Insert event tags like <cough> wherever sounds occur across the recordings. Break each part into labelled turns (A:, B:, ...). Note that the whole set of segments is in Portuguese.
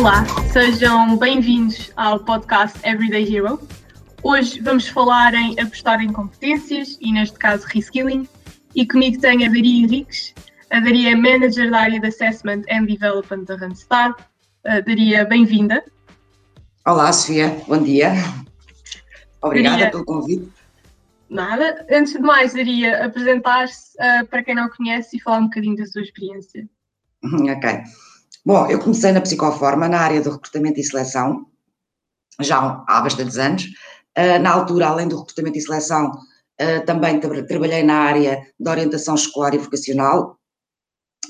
A: Olá, sejam bem-vindos ao podcast Everyday Hero. Hoje vamos falar em apostar em competências e, neste caso, reskilling. E comigo tenho a Daria Henriques. A Daria é Manager da área de Assessment and Development da Randstad. Uh, Daria, bem-vinda.
B: Olá, Sofia, bom dia. Obrigada Daria, pelo convite.
A: Nada. Antes de mais, Daria, apresentar-se uh, para quem não conhece e falar um bocadinho da sua experiência. <laughs>
B: Ok. Bom, eu comecei na Psicoforma, na área do recrutamento e seleção, já há bastantes anos. Uh, na altura, além do recrutamento e seleção, uh, também tra trabalhei na área da orientação escolar e vocacional.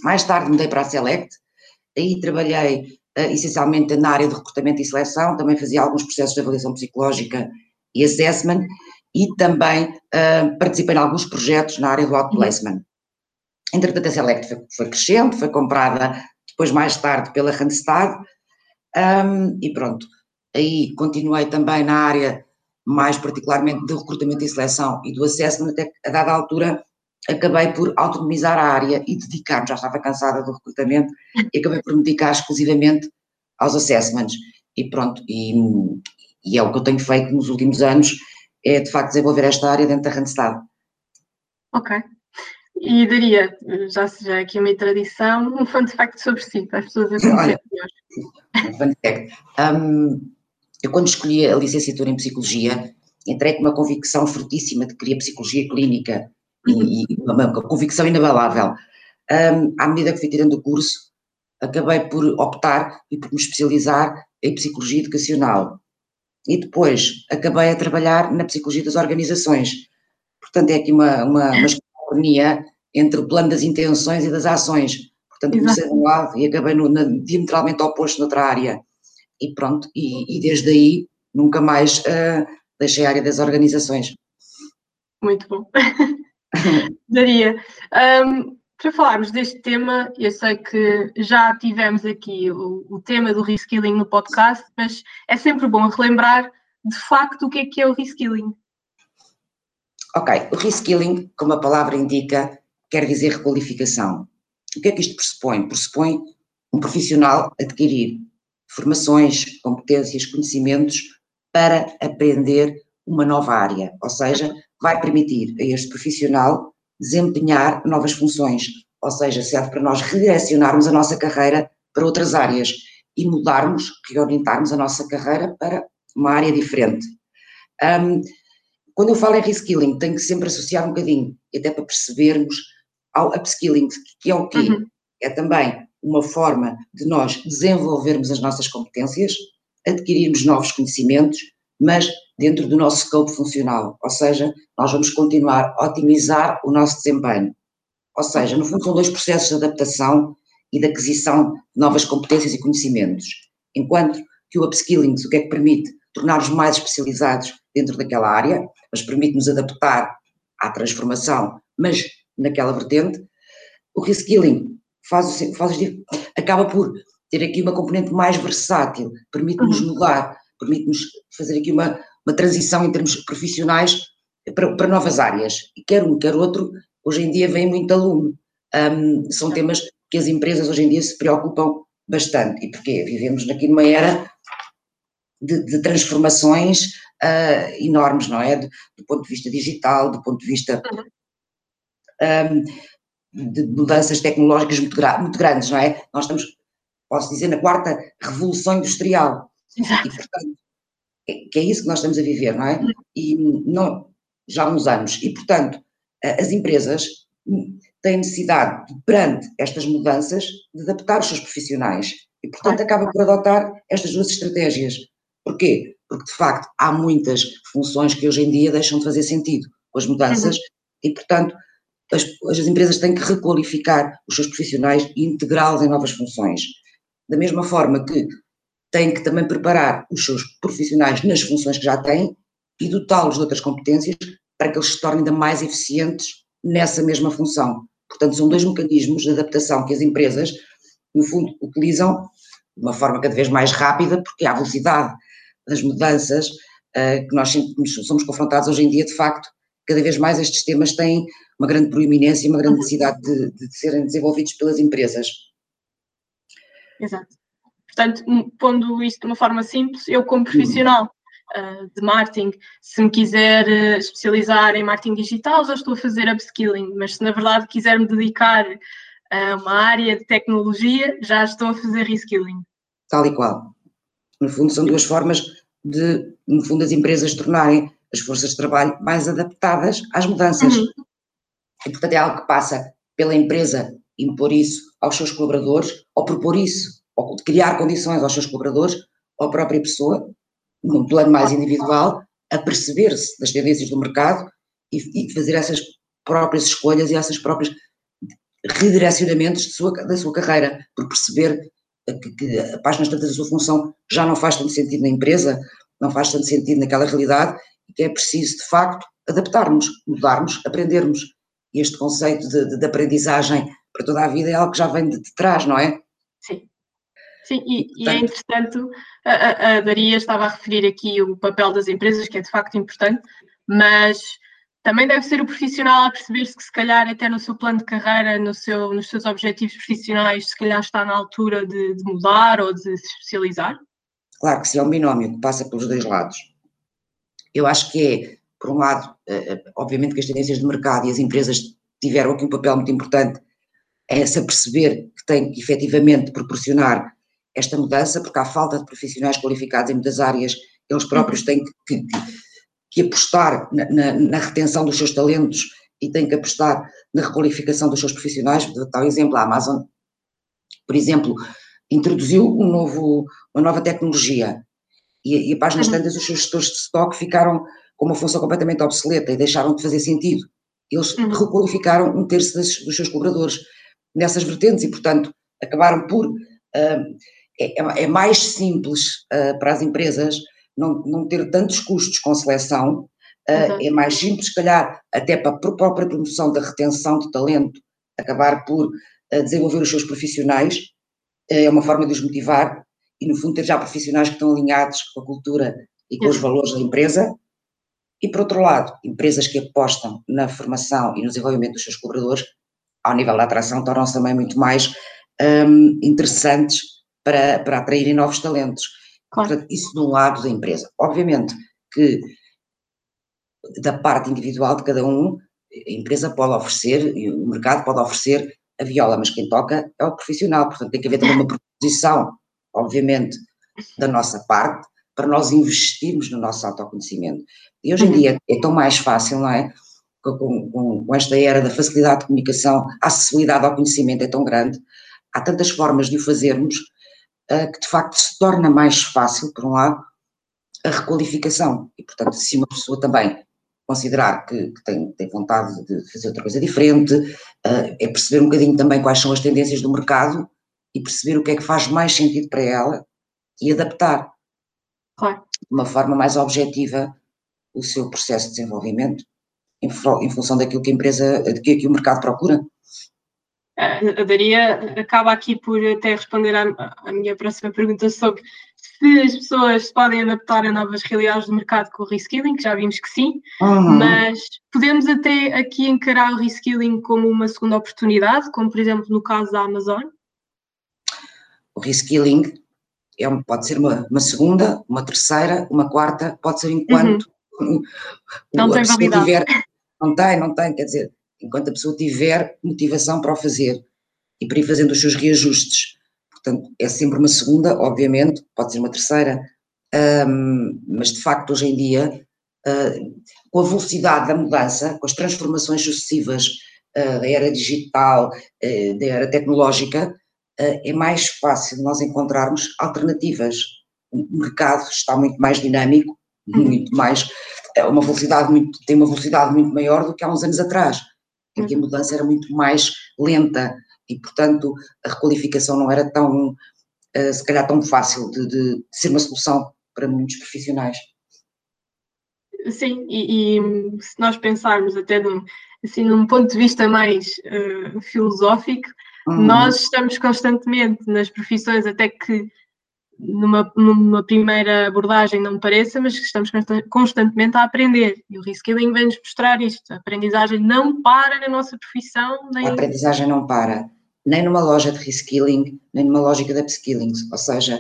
B: Mais tarde mudei para a Select, aí trabalhei uh, essencialmente na área de recrutamento e seleção, também fazia alguns processos de avaliação psicológica e assessment, e também participei em alguns projetos na área do outplacement. Entretanto, a Select foi, foi crescendo, foi comprada depois mais tarde pela Randstad, um, e pronto. Aí continuei também na área, mais particularmente do recrutamento e seleção e do assessment, até que a dada altura acabei por autonomizar a área e dedicar-me, já estava cansada do recrutamento, e acabei por me dedicar exclusivamente aos assessments. E pronto, e, e é o que eu tenho feito nos últimos anos, é de facto desenvolver esta área dentro da Randstad.
A: Ok. E daria, já seja aqui uma tradição, um fun fact sobre si, para as pessoas
B: melhor. Fun fact. Um, eu quando escolhi a licenciatura em Psicologia, entrei com uma convicção fortíssima de que queria Psicologia Clínica e, e uma, uma, convicção inabalável. Um, à medida que fui tirando o curso, acabei por optar e por me especializar em Psicologia Educacional. E depois acabei a trabalhar na Psicologia das Organizações. Portanto, é aqui uma, uma, uma harmonia entre o plano das intenções e das ações. Portanto, comecei de um lado e acabei no, na, diametralmente oposto noutra área. E pronto, e, e desde aí nunca mais uh, deixei a área das organizações.
A: Muito bom. <laughs> Daria, um, para falarmos deste tema, eu sei que já tivemos aqui o, o tema do reskilling no podcast, mas é sempre bom relembrar de facto o que é que é o reskilling.
B: Ok, o reskilling, como a palavra indica, quer dizer requalificação. O que é que isto pressupõe? Pressupõe um profissional adquirir formações, competências, conhecimentos para aprender uma nova área, ou seja, vai permitir a este profissional desempenhar novas funções, ou seja, serve para nós redirecionarmos a nossa carreira para outras áreas e mudarmos, reorientarmos a nossa carreira para uma área diferente. Um, quando eu falo em reskilling, tenho que sempre associar um bocadinho, até para percebermos, ao upskilling, que é o quê? Uhum. É também uma forma de nós desenvolvermos as nossas competências, adquirirmos novos conhecimentos, mas dentro do nosso scope funcional, ou seja, nós vamos continuar a otimizar o nosso desempenho. Ou seja, no fundo são dois processos de adaptação e de aquisição de novas competências e conhecimentos. Enquanto que o upskilling, o que é que permite? Tornar-nos mais especializados dentro daquela área, mas permite-nos adaptar à transformação, mas naquela vertente. O reskilling faz, faz, acaba por ter aqui uma componente mais versátil, permite-nos uhum. mudar, permite-nos fazer aqui uma, uma transição em termos profissionais para, para, novas áreas. E quer um, quer outro, hoje em dia vem muito aluno. Um, são temas que as empresas hoje em dia se preocupam bastante. E porquê? Vivemos aqui numa era de, de transformações uh, enormes, não é? Do, do, ponto de vista digital, do ponto de vista um, de mudanças tecnológicas muito, gra muito, grandes, não é? Nós estamos, posso dizer, na quarta revolução industrial. Exato. E, portanto, é, que é isso que nós estamos a viver, não é? E não, já há uns anos. E, portanto, as empresas têm necessidade, perante estas mudanças, de adaptar os seus profissionais. E, portanto, acaba por adotar estas duas estratégias. Porquê? Porque, de facto, há muitas funções que hoje em dia deixam de fazer sentido com as mudanças uhum. e, portanto, as, as, empresas têm que requalificar os seus profissionais e integrá-los em novas funções. Da mesma forma que têm que também preparar os seus profissionais nas funções que já têm e dotá-los de outras competências para que eles se tornem ainda mais eficientes nessa mesma função. Portanto, são dois mecanismos de adaptação que as empresas, no fundo, utilizam de uma forma cada vez mais rápida, porque há velocidade das mudanças uh, que nós somos confrontados hoje em dia, de facto, cada vez mais estes temas têm uma grande proeminência e uma grande necessidade de, de serem desenvolvidos pelas empresas.
A: Exato. Portanto, pondo isto de uma forma simples, eu como profissional uh, de marketing, se me quiser uh, especializar em marketing digital, já estou a fazer upskilling, mas se na verdade quiser me dedicar a uma área de tecnologia, já estou a fazer reskilling.
B: Tal e qual. No fundo, são duas formas de, no fundo, as empresas tornarem as forças de trabalho mais adaptadas às mudanças. Uhum. E, portanto, é algo que passa pela empresa impor isso aos seus colaboradores, ou propor isso, ou criar condições aos seus colaboradores, ou à própria pessoa, num plano mais individual, a perceber-se das tendências do mercado e, e, fazer essas próprias escolhas e essas próprias redirecionamentos sua, da sua carreira, por perceber que, que a página tantas da sua função já não faz tanto sentido na empresa, não faz tanto sentido naquela realidade, e que é preciso, de facto, adaptarmos, mudarmos, aprendermos. E este conceito de, de, de aprendizagem para toda a vida é algo que já vem de, de trás, não é?
A: Sim. Sim, e, e é interessante, a, a Daria estava a referir aqui o papel das empresas, que é de facto importante, mas também deve ser o profissional a perceber-se que se calhar até no seu plano de carreira, no seu, nos seus objetivos profissionais, se calhar está na altura de, de mudar ou de se especializar?
B: Claro que sim, é um binómio que passa pelos dois lados. Eu acho que é, por um lado, eh, eh, obviamente que as tendências de mercado e as empresas tiveram aqui um papel muito importante é se perceber que tem que efetivamente proporcionar esta mudança, porque há falta de profissionais qualificados em muitas áreas, eles próprios têm que, que, que apostar na, na, na, retenção dos seus talentos e têm que apostar na requalificação dos seus profissionais. Tal exemplo, a Amazon, por exemplo, introduziu um novo, uma nova tecnologia e, e páginas uhum. tantas, os seus gestores de estoque ficaram com uma função completamente obsoleta e deixaram de fazer sentido. Eles uhum. requalificaram um terço das, dos seus colaboradores nessas vertentes e, portanto, acabaram por. Uh, é, é, mais simples uh, para as empresas não, não ter tantos custos com seleção, uh, uhum. é mais simples, se calhar, até para a própria promoção da retenção de talento, acabar por uh, desenvolver os seus profissionais, uh, é uma forma de os motivar e, no fundo, ter já profissionais que estão alinhados com a cultura e com uhum. os valores da empresa. E, por outro lado, empresas que apostam na formação e no desenvolvimento dos seus colaboradores, ao nível da atração, tornam-se também muito mais um, interessantes para, para atraírem novos talentos. Claro. Portanto, isso de um lado da empresa. Obviamente que da parte individual de cada um, a empresa pode oferecer, e o mercado pode oferecer a viola, mas quem toca é o profissional, portanto tem que haver também uma proposição, obviamente, da nossa parte, para nós investirmos no nosso autoconhecimento. E hoje em uhum. dia é tão mais fácil, não é? Com, com, com, esta era da facilidade de comunicação, a acessibilidade ao conhecimento é tão grande, há tantas formas de o fazermos, que de facto se torna mais fácil, por um lado, a requalificação. E, portanto, se uma pessoa também considerar que, que tem, tem, vontade de fazer outra coisa diferente, uh, é perceber um bocadinho também quais são as tendências do mercado e perceber o que é que faz mais sentido para ela e adaptar claro. de uma forma mais objetiva o seu processo de desenvolvimento em, em função daquilo que a empresa, daquilo que o mercado procura
A: a Daria acaba aqui por até responder à, à, minha próxima pergunta sobre se as pessoas se podem adaptar a novas realidades do mercado com o reskilling, que já vimos que sim, uhum. mas podemos até aqui encarar o reskilling como uma segunda oportunidade, como por exemplo no caso da Amazon?
B: O reskilling é pode ser uma, uma, segunda, uma terceira, uma quarta, pode ser enquanto
A: uhum. não tem validade. Tiver,
B: não tem, não tem, quer dizer, enquanto a pessoa tiver motivação para o fazer e para ir fazendo os seus reajustes. Portanto, é sempre uma segunda, obviamente, pode ser uma terceira, um, mas de facto hoje em dia, uh, com a velocidade da mudança, com as transformações sucessivas uh, da era digital, uh, da era tecnológica, é mais fácil nós encontrarmos alternativas. O mercado está muito mais dinâmico, uhum. muito mais, é uma velocidade muito, tem uma velocidade muito maior do que há uns anos atrás em que a mudança era muito mais lenta e, portanto, a requalificação não era tão, uh, se calhar, tão fácil de, de, ser uma solução para muitos profissionais.
A: Sim, e, e se nós pensarmos até num, assim, num ponto de vista mais uh, filosófico, uhum. nós estamos constantemente nas profissões até que numa, numa primeira abordagem não me pareça, mas que estamos constantemente a aprender. E o reskilling vem-nos mostrar isto. A aprendizagem não para na nossa profissão. Nem...
B: A aprendizagem não para. nem numa loja de reskilling, nem numa lógica de upskilling, ou seja,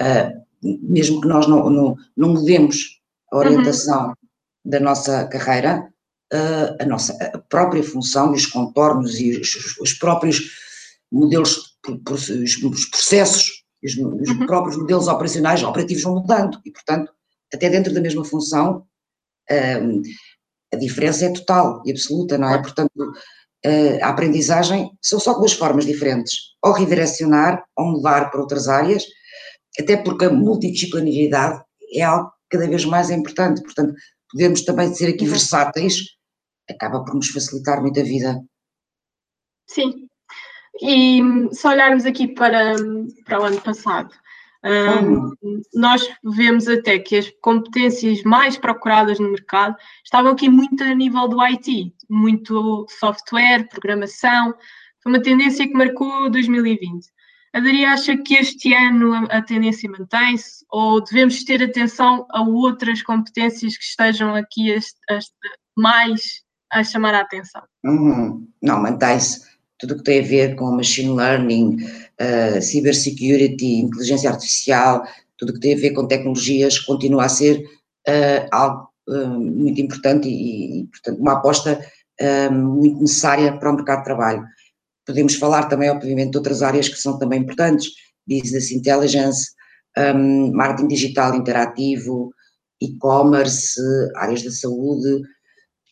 B: uh, mesmo que nós não, não, não mudemos a orientação uhum. da nossa carreira, uh, a nossa a própria função e os contornos e os, os próprios modelos, os processos, os, os uhum. próprios modelos operacionais, operativos vão mudando e, portanto, até dentro da mesma função, uh, a diferença é total e absoluta, não é? Portanto, a aprendizagem são só duas formas diferentes, ou redirecionar ou mudar para outras áreas, até porque a multidisciplinaridade é algo cada vez mais importante, portanto, podermos também ser aqui uhum. versáteis acaba por nos facilitar muito a vida.
A: Sim, e se olharmos aqui para, para o ano passado, um, nós vemos até que as competências mais procuradas no mercado estavam aqui muito a nível do IT, muito software, programação. Foi uma tendência que marcou 2020. A Daria acha que este ano a, a tendência mantém-se ou devemos ter atenção a outras competências que estejam aqui a, a, mais a chamar a atenção?
B: Uhum. Não, mantém-se tudo o que tem a ver com machine learning, uh, cybersecurity, inteligência artificial, tudo o que tem a ver com tecnologias continua a ser uh, algo uh, muito importante e, e, portanto, uma aposta muito necessária para o mercado de trabalho. Podemos falar também, obviamente, de outras áreas que são também importantes, business intelligence, um, marketing digital interativo, e-commerce, áreas da saúde,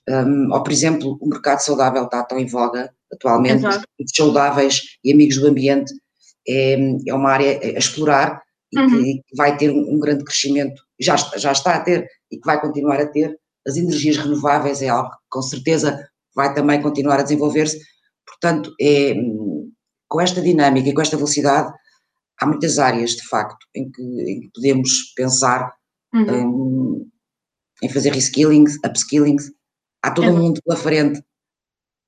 B: um, ou, por exemplo, o mercado saudável está tão em voga atualmente, saudáveis e amigos do ambiente, é, é uma área a explorar e uhum. que, vai ter um, um, grande crescimento, já, já está a ter e que vai continuar a ter. As energias renováveis é algo que com certeza vai também continuar a desenvolver-se. Portanto, é, com esta dinâmica e com esta velocidade, há muitas áreas, de facto, em que, em que podemos pensar uhum. em, em, fazer reskilling, upskilling. Há todo um mundo pela frente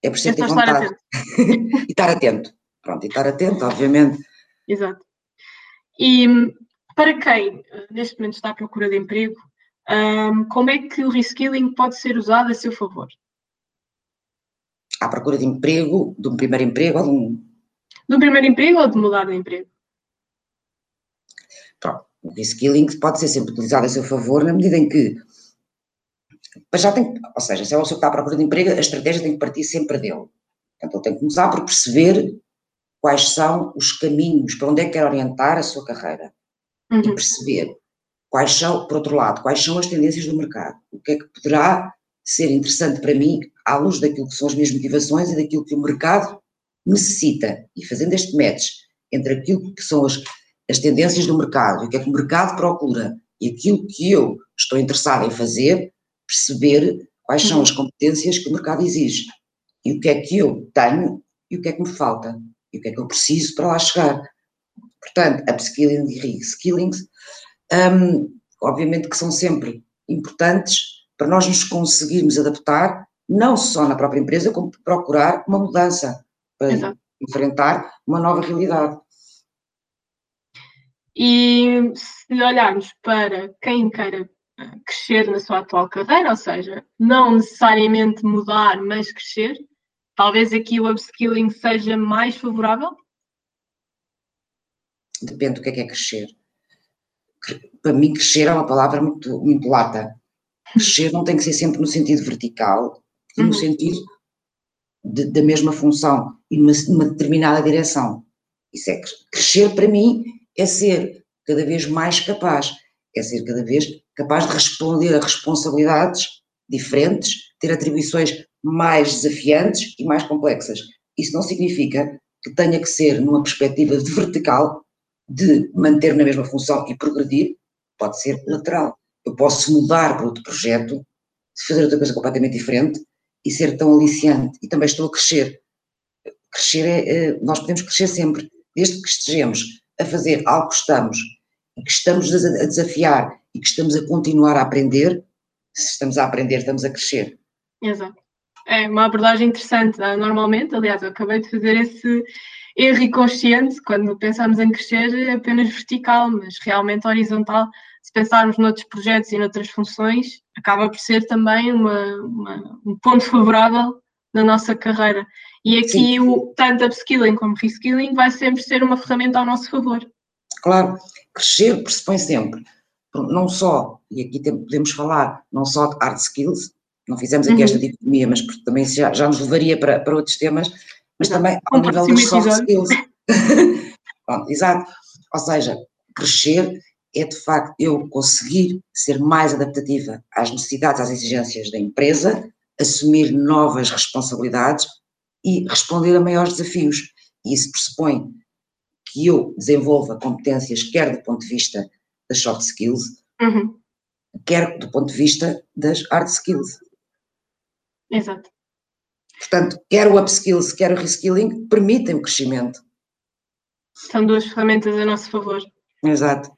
B: é preciso ter vontade. <laughs> e estar atento. Pronto, e estar atento, obviamente.
A: Exato. E para quem neste momento está à procura de emprego, um, como é que o reskilling pode ser usado a seu favor?
B: À procura de emprego, de um primeiro emprego ou de um.
A: De um primeiro emprego ou de mudar de emprego?
B: Pronto, o reskilling pode ser sempre utilizado a seu favor na medida em que mas já tem, ou seja, se é uma pessoa que está à procura de emprego, a estratégia tem que partir sempre dele. Portanto, ele tem que começar por perceber quais são os caminhos, para onde é que quer orientar a sua carreira. Uhum. E perceber quais são, por outro lado, quais são as tendências do mercado. O que é que poderá ser interessante para mim, à luz daquilo que são as minhas motivações e daquilo que o mercado necessita. E fazendo este match entre aquilo que são as, as tendências do mercado o que é que o mercado procura e aquilo que eu estou interessado em fazer, perceber quais são as uhum. competências que o mercado exige e o que é que eu tenho e o que é que me falta e o que é que eu preciso para lá chegar. Portanto, upskilling e reskilling, um, obviamente que são sempre importantes para nós nos conseguirmos adaptar, não só na própria empresa, como procurar uma mudança para Exato. enfrentar uma nova realidade.
A: E se olharmos para quem queira crescer na sua atual carreira, ou seja, não necessariamente mudar, mas crescer, talvez aqui o upskilling seja mais favorável?
B: Depende do que é que é crescer. Para mim, crescer é uma palavra muito, muito lata. Crescer não tem que ser sempre no sentido vertical, e no uhum. sentido de, da mesma função e numa, numa determinada direção. Isso é crescer para mim é ser cada vez mais capaz, é ser cada vez capaz de responder a responsabilidades diferentes, ter atribuições mais desafiantes e mais complexas. Isso não significa que tenha que ser numa perspectiva de vertical, de manter na mesma função e progredir, pode ser lateral. Eu posso mudar para outro projeto, fazer outra coisa completamente diferente e ser tão aliciante. E também estou a crescer. Crescer é, é nós podemos crescer sempre, desde que estejamos a fazer algo que estamos, que estamos a desafiar e que estamos a continuar a aprender, se estamos a aprender, estamos a crescer.
A: Exato. É uma abordagem interessante. Normalmente, aliás, eu acabei de fazer esse erro inconsciente, quando pensamos em crescer é apenas vertical, mas realmente horizontal, se pensarmos noutros projetos e noutras funções, acaba por ser também uma, uma, um ponto favorável na nossa carreira. E aqui, o, tanto upskilling como reskilling vai sempre ser uma ferramenta ao nosso favor.
B: Claro, crescer pressupõe sempre, não só, e aqui podemos falar, não só de hard skills, não fizemos aqui uhum. esta dicotomia, mas também já, já nos levaria para, para outros temas, mas também ao nível das soft skills. <laughs> Pronto, exato. Ou seja, crescer é de facto eu conseguir ser mais adaptativa às necessidades, às exigências da empresa, assumir novas responsabilidades e responder a maiores desafios. E isso pressupõe que eu desenvolva competências, quer do ponto de vista das soft skills, uhum. quer do ponto de vista das hard skills.
A: Exato.
B: Portanto, quer o upskills, quer o reskilling, permitem o crescimento.
A: São duas ferramentas a nosso favor.
B: Exato.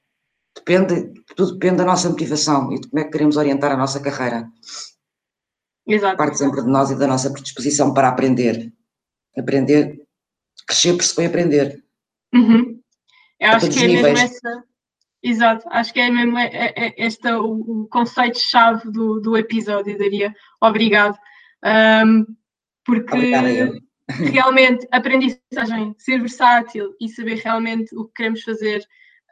B: Depende, tudo depende da nossa motivação e de como é que queremos orientar a nossa carreira.
A: Exato.
B: Parte sempre de nós e da nossa predisposição para aprender. Aprender, crescer pressupõe aprender.
A: Uhum. Eu acho que é níveis. mesmo essa. Exato, acho que é mesmo é, é, é este o, o conceito-chave do, do episódio, daria. Obrigado. Um, porque <laughs> realmente aprendizagem, ser versátil e saber realmente o que queremos fazer,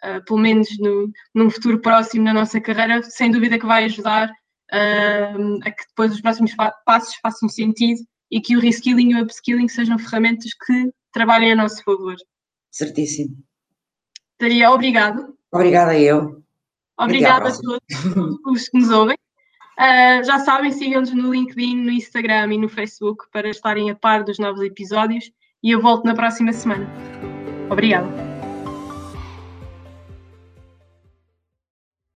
A: uh, pelo menos no, num futuro próximo na nossa carreira, sem dúvida que vai ajudar uh, a que depois os próximos passos façam sentido e que o reskilling e o upskilling sejam ferramentas que trabalhem a nosso favor.
B: Certíssimo.
A: Daria obrigado.
B: Obrigada eu.
A: Obrigada a todos os que nos ouvem. Uh, já sabem, sigam-nos no LinkedIn, no Instagram e no Facebook para estarem a par dos novos episódios e eu volto na próxima semana. Obrigada.